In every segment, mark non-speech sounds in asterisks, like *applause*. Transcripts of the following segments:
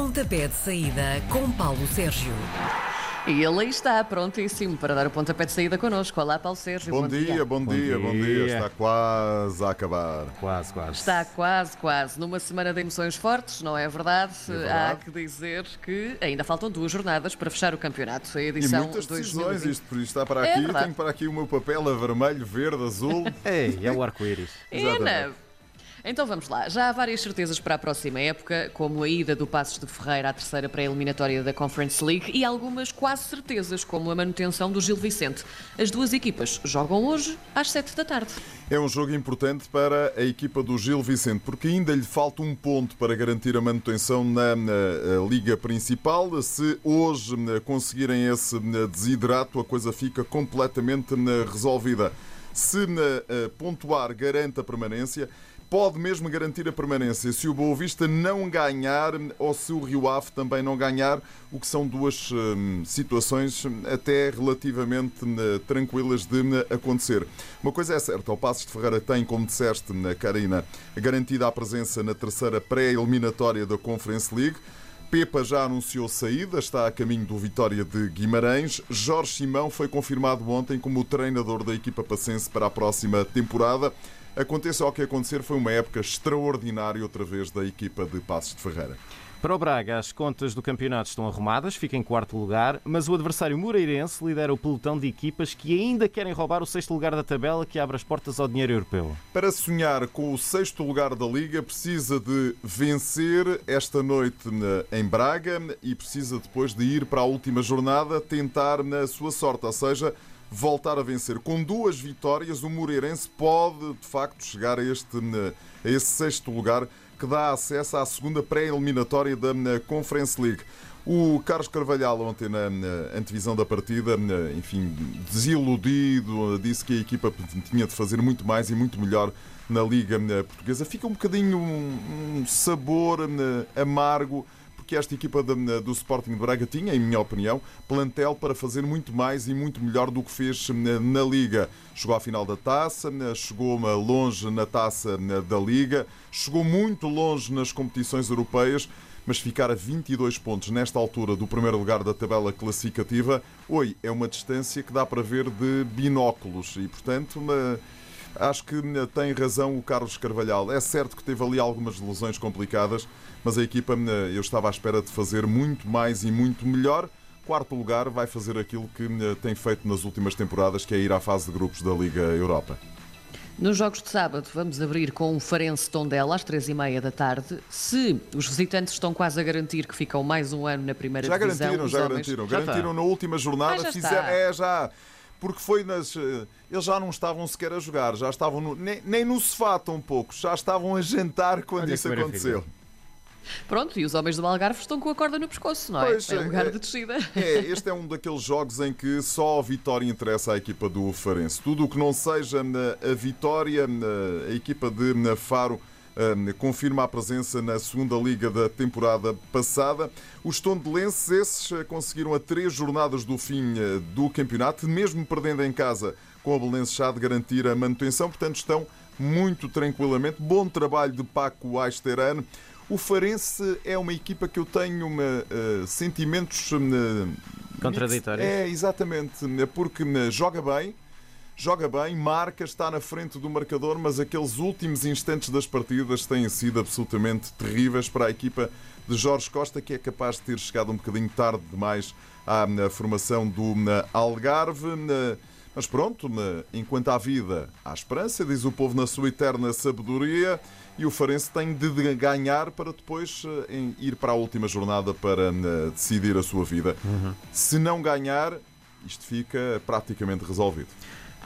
Pontapé de saída com Paulo Sérgio. E ele aí está, prontíssimo para dar o pontapé de saída connosco. Olá, Paulo Sérgio. Bom, dia, bom, dia, bom dia. dia. Está quase a acabar. Quase, quase. Está quase, quase. Numa semana de emoções fortes, não é verdade? verdade. Há que dizer que ainda faltam duas jornadas para fechar o campeonato. A E edição muitas 2020. decisões, isto por isto está para É aqui. verdade. Tenho para aqui o meu papel a vermelho, verde, azul. *laughs* Ei, é o arco-íris. Exatamente. Então vamos lá. Já há várias certezas para a próxima época, como a ida do Passos de Ferreira à terceira pré-eliminatória da Conference League e algumas quase certezas, como a manutenção do Gil Vicente. As duas equipas jogam hoje às sete da tarde. É um jogo importante para a equipa do Gil Vicente, porque ainda lhe falta um ponto para garantir a manutenção na, na, Liga Principal. Se hoje conseguirem esse desidrato, a coisa fica completamente resolvida. Se pontuar garante a permanência, pode mesmo garantir a permanência se o Boa Vista não ganhar ou se o Rio Ave também não ganhar, o que são duas hum, situações hum, até relativamente hum, tranquilas de hum, acontecer. Uma coisa é certa, o Passos de Ferreira tem, como disseste, na Karina, garantida a presença na terceira pré-eliminatória da Conference League. Pepa já anunciou saída, está a caminho do Vitória de Guimarães. Jorge Simão foi confirmado ontem como o treinador da equipa passense para a próxima temporada. Aconteça o que acontecer, foi uma época extraordinária outra vez da equipa de Passos de Ferreira. Para o Braga, as contas do campeonato estão arrumadas, fica em quarto lugar, mas o adversário Moreirense lidera o pelotão de equipas que ainda querem roubar o sexto lugar da tabela que abre as portas ao dinheiro europeu. Para sonhar com o sexto lugar da Liga, precisa de vencer esta noite em Braga e precisa depois de ir para a última jornada tentar na sua sorte, ou seja, voltar a vencer. Com duas vitórias, o Moreirense pode de facto chegar a, este, a esse sexto lugar que dá acesso à segunda pré-eliminatória da Conference League. O Carlos Carvalhal, ontem na, antevisão da partida, enfim, desiludido, disse que a equipa tinha de fazer muito mais e muito melhor na Liga Portuguesa. Fica um bocadinho um, sabor amargo, porque esta equipa na- do Sporting de Braga tinha, em minha opinião, plantel para fazer muito mais e muito melhor do que fez na, na Liga. Chegou à final da taça, na- chegou longe na taça da Liga, chegou muito longe nas competições europeias mas ficar a 22 pontos nesta altura do primeiro lugar da tabela classificativa, oi, é uma distância que dá para ver de binóculos e, portanto, uma- acho que tem razão o Carlos Carvalhal. É certo que teve ali algumas lesões complicadas, mas a equipa, eu estava à espera de fazer muito mais e muito melhor. Quarto lugar vai fazer aquilo que tem feito nas últimas temporadas, que é ir à fase de grupos da Liga Europa. Nos jogos de sábado, vamos abrir com o Farense Tondela às três e meia da tarde. Se os visitantes estão quase a garantir que ficam mais um ano na primeira Já divisão, garantiram, já homens- garantiram. Já garantiram está. na última jornada. Ah, já fizeram, está. é, já. Porque foi nas. eh, Eles já não estavam sequer a jogar, já estavam no- nem, nem no sofá tão poucos, já estavam a jantar quando Olha isso aconteceu. Pronto, e os homens do Algarve estão com a corda no pescoço, não é? Pois, é lugar é- de descida. É, este é um daqueles jogos em que só a vitória interessa à equipa do Farense. Tudo o que não seja a vitória, a equipa de Faro confirma a presença na segunda liga da temporada passada. Os tondelenses, esses, eh, conseguiram a três jornadas do fim eh, do campeonato, mesmo perdendo em casa com a Belenenses já de garantir a manutenção, portanto estão muito tranquilamente. Bom trabalho de Paco Aisterano. O Farense é uma equipa que eu tenho uma, eh, sentimentos hum, Contraditórios. É, exatamente, porque hum, joga bem, joga bem, marca, está na frente do marcador, mas aqueles últimos instantes das partidas têm sido absolutamente terríveis para a equipa de Jorge Costa, que é capaz de ter chegado um bocadinho tarde demais à formação do Algarve. Mas pronto, enquanto há vida, há esperança, diz o povo na sua eterna sabedoria. E o Farense tem de ganhar para depois eh, ir para a última jornada para decidir a sua vida. Se não ganhar, isto fica praticamente resolvido.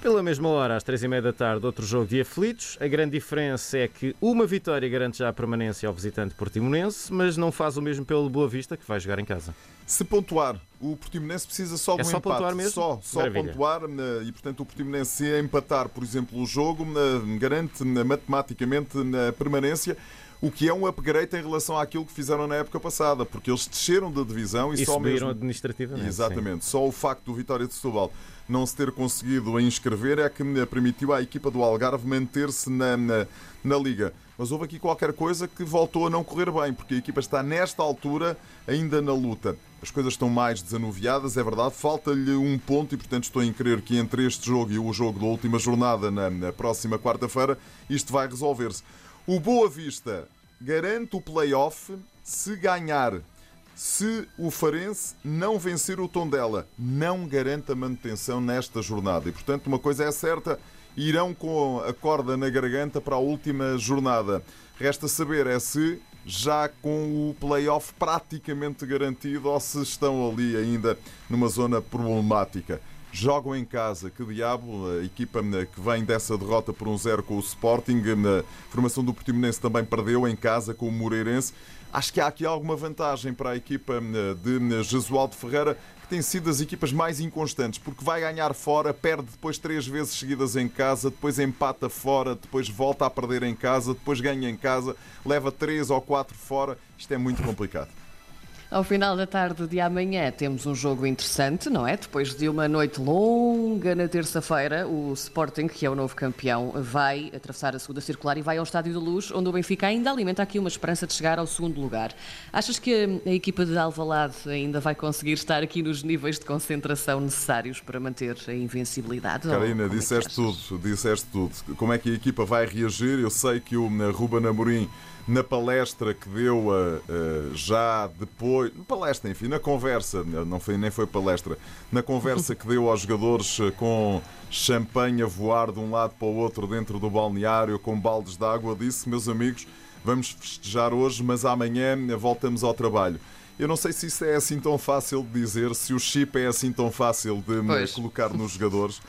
Pela mesma hora, às três e meia da tarde, outro jogo de aflitos. A grande diferença é que uma vitória garante já a permanência ao visitante portimonense, mas não faz o mesmo pelo Boa Vista, que vai jogar em casa. Se pontuar, o Portimonense precisa só de É um só empate. pontuar mesmo? Só, só Maravilha. pontuar eh, e, portanto, o Portimonense se empatar, por exemplo, o jogo, eh, garante eh, matematicamente a permanência. O que é um upgrade em relação àquilo que fizeram na época passada, porque eles desceram da divisão e, E só mesmo. administrativamente. sim. Exatamente. Só o facto do Vitória de Setúbal não se ter conseguido inscrever é que permitiu à equipa do Algarve manter-se na, na, na Liga. Mas houve aqui qualquer coisa que voltou a não correr bem, porque a equipa está nesta altura ainda na luta. As coisas estão mais desanuviadas, é verdade, falta-lhe um ponto e, portanto, estou em crer que entre este jogo e o jogo da última jornada na, na próxima quarta-feira, isto vai resolver-se. O Boa Vista garante o play-off se ganhar. Se o Farense não vencer o Tondela, não garante a manutenção nesta jornada. E, portanto, uma coisa é certa, irão com a corda na garganta para a última jornada. Resta saber é se já com o play-off praticamente garantido ou se estão ali ainda numa zona problemática. Jogam em casa, que diabo, a equipa eh, que vem dessa derrota por um zero com o Sporting, a formação do Portimonense também perdeu em casa com o Moreirense. Acho que há aqui alguma vantagem para a equipa eh, de Jesualdo Ferreira, que tem sido das equipas mais inconstantes, porque vai ganhar fora, perde depois três vezes seguidas em casa, depois empata fora, depois volta a perder em casa, depois ganha em casa, leva três ou quatro fora. Isto é muito complicado. Ao final da tarde de amanhã temos um jogo interessante, não é? Depois de uma noite longa na terça-feira, o Sporting, que é o novo campeão, vai atravessar a segunda circular e vai ao Estádio da Luz, onde o Benfica ainda alimenta aqui uma esperança de chegar ao segundo lugar. Achas que a equipa de Alvalade ainda vai conseguir estar aqui nos níveis de concentração necessários para manter a invencibilidade? Como é disseste tudo, disseste tudo. Como é que a equipa vai reagir? Eu sei que o eh, Ruben Amorim, na palestra que deu eh, eh, já depois, palestra, enfim, na conversa, não foi, nem foi palestra, na conversa que deu aos jogadores eh, com champanhe a voar de um lado para o outro dentro do balneário, com baldes de água, disse, meus amigos, vamos festejar hoje, mas amanhã voltamos ao trabalho. Eu não sei se isso é assim tão fácil de dizer, se o chip é assim tão fácil de me Pois. colocar nos jogadores.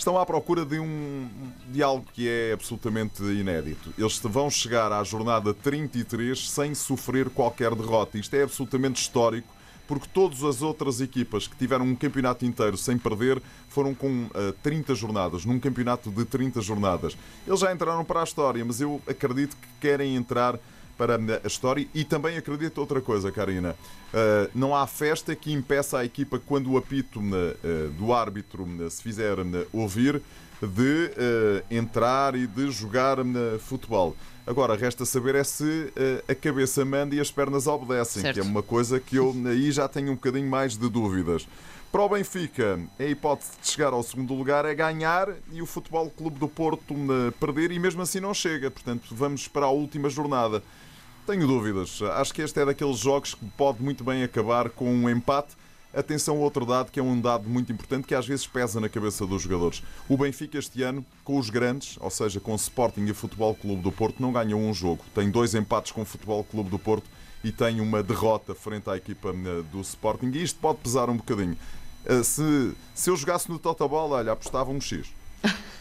Estão à procura de, um, de algo que é absolutamente inédito. Eles vão chegar à jornada 33 sem sofrer qualquer derrota. Isto é absolutamente histórico, porque todas as outras equipas que tiveram um campeonato inteiro sem perder foram com ah, 30 jornadas, num campeonato de 30 jornadas. Eles já entraram para a história, mas eu acredito que querem entrar para a história e também acredito outra coisa, Karina. Uh, não há festa que impeça a equipa, quando o apito uh, do árbitro se fizer ouvir, de uh, entrar e de jogar futebol. Agora, resta saber é se a cabeça manda e as pernas obedecem, Certo. que é uma coisa que eu *laughs* aí já tenho um bocadinho mais de dúvidas. Para o Benfica, a hipótese de chegar ao segundo lugar é ganhar e o Futebol Clube do Porto perder e mesmo assim não chega. Portanto, vamos para a última jornada. Tenho dúvidas. Acho que este é daqueles jogos que pode muito bem acabar com um empate. Atenção a outro dado, que é um dado muito importante, que às vezes pesa na cabeça dos jogadores. O Benfica este ano, com os grandes, ou seja, com o Sporting e o Futebol Clube do Porto, não ganhou um jogo. Tem dois empates com o Futebol Clube do Porto e tem uma derrota frente à equipa eh, do Sporting. E isto pode pesar um bocadinho. Eh, Se, se eu jogasse no Totoball, olha, apostava um X.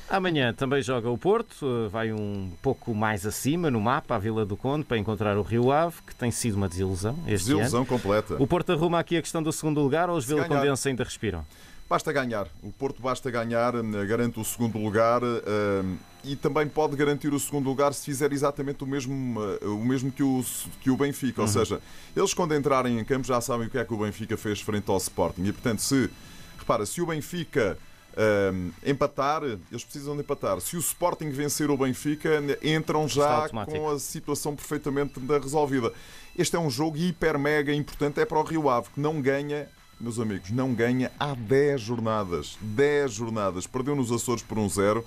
Amanhã também joga o Porto, eh, vai um pouco mais acima no mapa, a Vila do Conde, para encontrar o Rio Ave, que tem sido uma desilusão este ano. Desilusão completa. O Porto arruma aqui a questão do segundo lugar ou os Vila. Condense ainda respiram? Basta ganhar. O Porto basta ganhar, eh, garante o segundo lugar eh, e também pode garantir o segundo lugar se fizer exatamente o mesmo, o mesmo que, o, que o Benfica. Ou seja, eles quando entrarem em campo já sabem o que é que o Benfica fez frente ao Sporting. E portanto, se, repara, se o Benfica eh, empatar, eles precisam de empatar. Se o Sporting vencer o Benfica, entram já com a situação perfeitamente resolvida. Este é um jogo hiper mega importante, é para o Rio Ave, que não ganha meus amigos, não ganha há 10 jornadas. 10 jornadas. Perdeu nos Açores por um zero.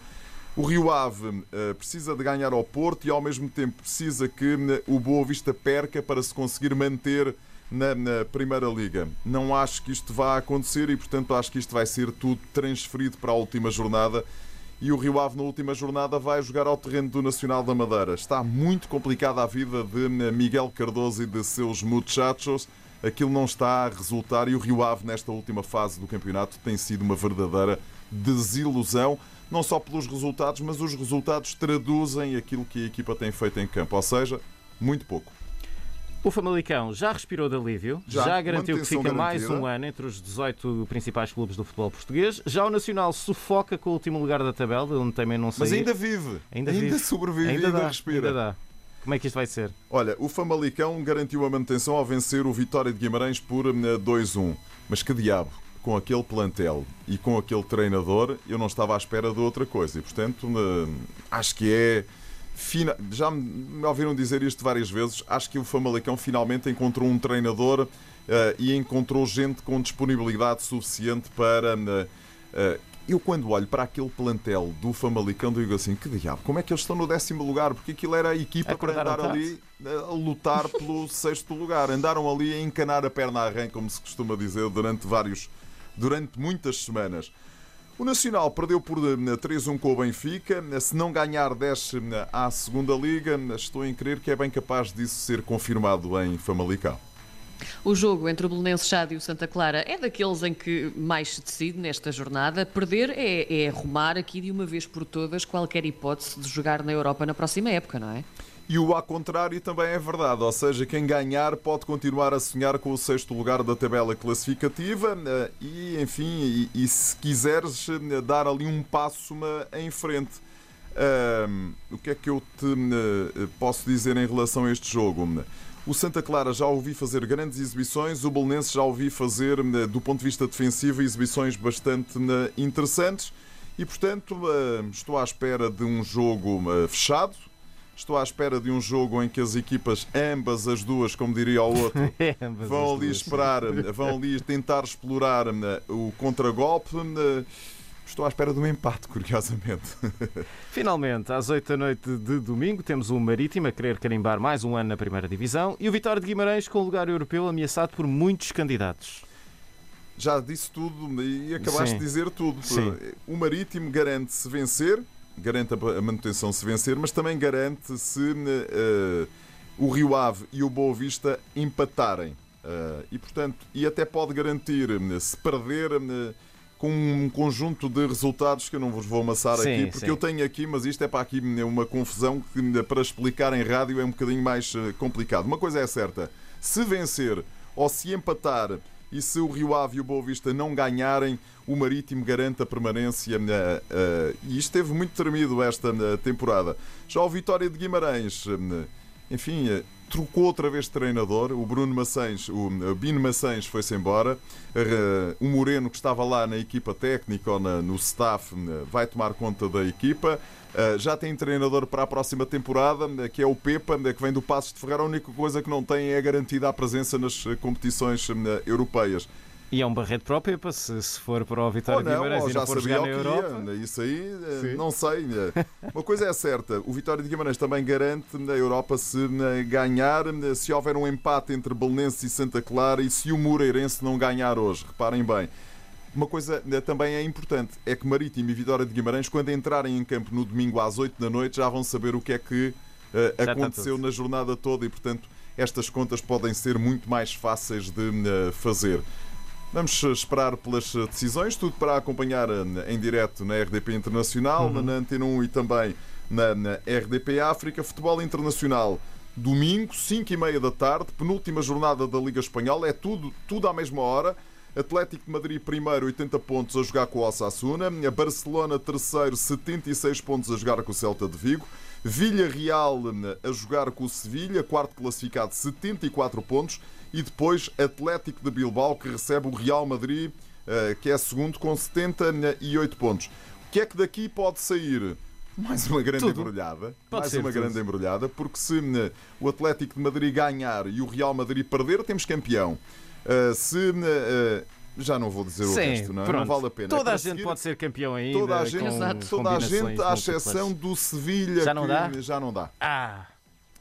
O Rio Ave eh, precisa de ganhar ao Porto e ao mesmo tempo precisa que eh, o Boa Vista perca para se conseguir manter na, na Primeira Liga. Não acho que isto vá acontecer e, portanto, acho que isto vai ser tudo transferido para a última jornada. E o Rio Ave, na última jornada, vai jogar ao terreno do Nacional da Madeira. Está muito complicada a vida de eh, Miguel Cardoso e de seus muchachos. Aquilo não está a resultar e o Rio Ave, nesta última fase do campeonato, tem sido uma verdadeira desilusão. Não só pelos resultados, mas os resultados traduzem aquilo que a equipa tem feito em campo. Ou seja, muito pouco. O Famalicão já respirou de alívio, já, Já, garantiu que fica mais garantida. um ano entre os 18 principais clubes do futebol português. Já o Nacional sufoca com o último lugar da tabela, onde também não sei. Mas ainda vive. Ainda vive. sobrevive, ainda ainda, dá, respira. ainda dá. Como é que isto vai ser? Olha, o Famalicão garantiu a manutenção ao vencer o Vitória de Guimarães por eh, 2-1. Mas que diabo, com aquele plantel e com aquele treinador, eu não estava à espera de outra coisa. E, portanto, eh, acho que é. Fina- Já me ouviram dizer isto várias vezes. Acho que o Famalicão finalmente encontrou um treinador eh, e encontrou gente com disponibilidade suficiente para. eh, eu, quando olho para aquele plantel do Famalicão, digo assim: que diabo, como é que eles estão no décimo lugar? Porque aquilo era a equipa para andar ali a lutar pelo *laughs* sexto lugar. Andaram ali a encanar a perna à rã, como se costuma dizer, durante vários. durante muitas semanas. O Nacional perdeu por eh, 3-1 com o Benfica. Se não ganhar, desce eh, à segunda Liga. Estou em crer que é bem capaz disso ser confirmado em Famalicão. O jogo entre o Belenenses Chade e o Santa Clara é daqueles em que mais se decide nesta jornada. Perder é, é arrumar aqui de uma vez por todas qualquer hipótese de jogar na Europa na próxima época, não é? E o ao contrário também é verdade, ou seja, quem ganhar pode continuar a sonhar com o sexto lugar da tabela classificativa eh, e, enfim, e, e se quiseres eh, dar ali um passo em frente. Ahm, o que é que eu te eh, posso dizer em relação a este jogo? O Santa Clara já ouvi fazer grandes exibições, o Belenense já ouvi fazer, do ponto de vista defensivo, exibições bastante interessantes e, portanto, estou à espera de um jogo fechado. Estou à espera de um jogo em que as equipas, ambas as duas, como diria o outro, *laughs* vão ali esperar, vão ali tentar explorar eh, o contragolpe. eh, Estou à espera de um empate, curiosamente. *laughs* Finalmente, às 8 da noite de domingo, temos o Marítimo a querer carimbar mais um ano na primeira divisão e o Vitória de Guimarães com o lugar europeu ameaçado por muitos candidatos. Já disse tudo e acabaste Sim. de dizer tudo. Sim. O Marítimo garante se vencer, garante a manutenção se vencer, mas também garante se eh, o Rio Ave e o Boa Vista empatarem. Eh, e, portanto, e até pode garantir, se perder, com um conjunto de resultados que eu não vos vou amassar Sim, aqui, porque sim. eu tenho aqui, mas isto é para aqui eh, uma confusão que eh, para explicar em rádio é um bocadinho mais complicado. Uma coisa é certa, se vencer ou se empatar e se o Rio Ave e o Boa Vista não ganharem, o Marítimo garante a permanência. eh, eh, e isto esteve muito tremido esta eh, temporada. Já o Vitória de Guimarães, enfim, trocou outra vez de treinador. O Bruno Maçães, o eh, Bino Maçães foi-se embora. Eh, O Moreno, que estava lá na equipa técnica ou na- no staff, eh, vai tomar conta da equipa. Já tem treinador para a próxima temporada, que é o Pepa, que vem do Passos de Ferreira. A única coisa que não tem é garantida a presença nas competições europeias. E é um barreto para o Pepa, se, se for para o Vitória de Guimarães ou e já não for sabia jogar o na que Europa. ia. Isso aí, uh, Sim. não sei. Uh, *laughs* Uma coisa é certa, o Vitória de Guimarães também garante na Europa se uh, ganhar, uh, se houver um empate entre Belenense e Santa Clara e se o Moreirense não ganhar hoje. Reparem bem. Uma coisa eh, também é importante é que Marítimo e Vitória de Guimarães, quando entrarem em campo no domingo às 8 da noite, já vão saber o que é que eh, está aconteceu na jornada toda e, portanto, estas contas podem ser muito mais fáceis de eh, fazer. Vamos eh, esperar pelas eh, decisões, tudo para acompanhar eh, em direto na RDP Internacional, Uhum. na Antena 1 e também na, na RDP África. Futebol Internacional, domingo, 5 e meia da tarde, penúltima jornada da Liga Espanhola, é tudo, tudo à mesma hora. Atlético de Madrid primeiro, 80 pontos a jogar com o Osasuna. Barcelona terceiro, 76 pontos a jogar com o Celta de Vigo. Villarreal eh, a jogar com o Sevilha, quarto classificado, 74 pontos. E depois Atlético de Bilbao, que recebe o Real Madrid, eh, que é segundo, com 78 pontos. O que é que daqui pode sair? Mais uma grande Tudo. embrulhada. Pode mais uma tudo. grande embrulhada, porque se eh, o Atlético de Madrid ganhar e o Real Madrid perder, temos campeão. Uh, se uh, já não vou dizer o Sim, resto, não, é? pronto. não vale a pena. É Toda para a gente seguir- pode ser campeão ainda. Toda a gente, toda a gente, à exceção do Sevilha, Já não que dá? já não dá. Ah,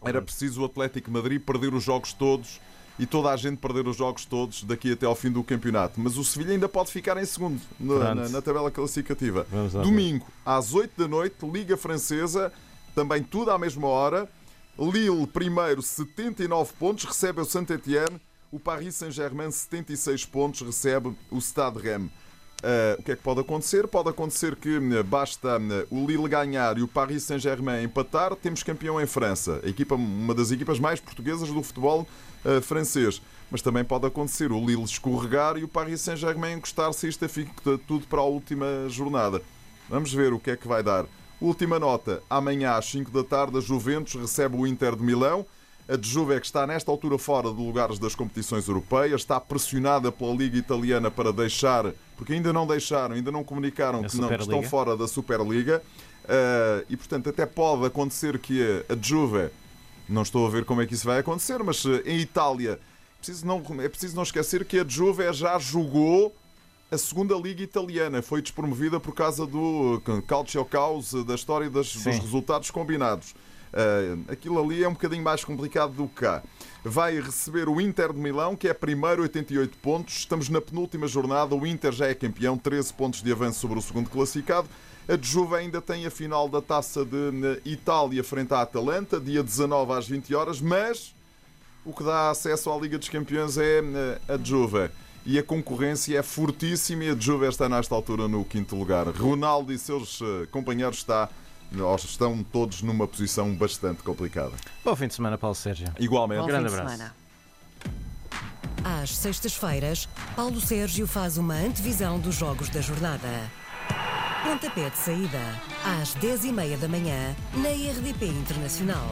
Era preciso o Atlético Madrid perder os jogos todos e toda a gente perder os jogos todos daqui até ao fim do campeonato. Mas o Sevilha ainda pode ficar em segundo Pronto. na, na tabela classificativa. Domingo, às 8 da noite, Liga Francesa, também tudo à mesma hora. Lille, primeiro, 79 pontos, recebe o Saint-Etienne. O Paris Saint-Germain, 76 pontos, recebe o Stade Rennes. Uh, o que é que pode acontecer? Pode acontecer que uh, basta uh, o Lille ganhar e o Paris Saint-Germain empatar, temos campeão em França. A equipa, uma das equipas mais portuguesas do futebol uh, francês. Mas também pode acontecer o Lille escorregar e o Paris Saint-Germain encostar-se isto fica tudo para a última jornada. Vamos ver o que é que vai dar. Última nota: amanhã às 5 da tarde, a Juventus recebe o Inter de Milão. A de Juve é que está nesta altura fora de lugares das competições europeias, está pressionada pela Liga Italiana para deixar, porque ainda não deixaram, ainda não comunicaram que não, que estão fora da Superliga. Uh, e portanto, até pode acontecer que a Juve, não estou a ver como é que isso vai acontecer, mas uh, em Itália preciso não, é preciso não esquecer que a Juve já jogou a segunda liga italiana, foi despromovida por causa do uh, calcio caos da história das- dos resultados combinados. Uh, aquilo ali é um bocadinho mais complicado do que cá. Vai receber o Inter de Milão, que é primeiro, 88 pontos. Estamos na penúltima jornada. O Inter já é campeão, 13 pontos de avanço sobre o segundo classificado. A Juve ainda tem a final da taça de Itália frente à Atalanta, dia 19 às 20 horas, mas o que dá acesso à Liga dos Campeões é eh, a Juve. E a concorrência é fortíssima e a Juve está nesta altura no quinto lugar. Ronaldo e seus eh, companheiros está, ou estão todos numa posição bastante complicada. Bom fim de semana, Paulo Sérgio. Igualmente. Bom grande fim de abraço. semana. Às sextas-feiras, Paulo Sérgio faz uma antevisão dos jogos da jornada. Pontapé de saída, às 10h30 da manhã, na RDP Internacional.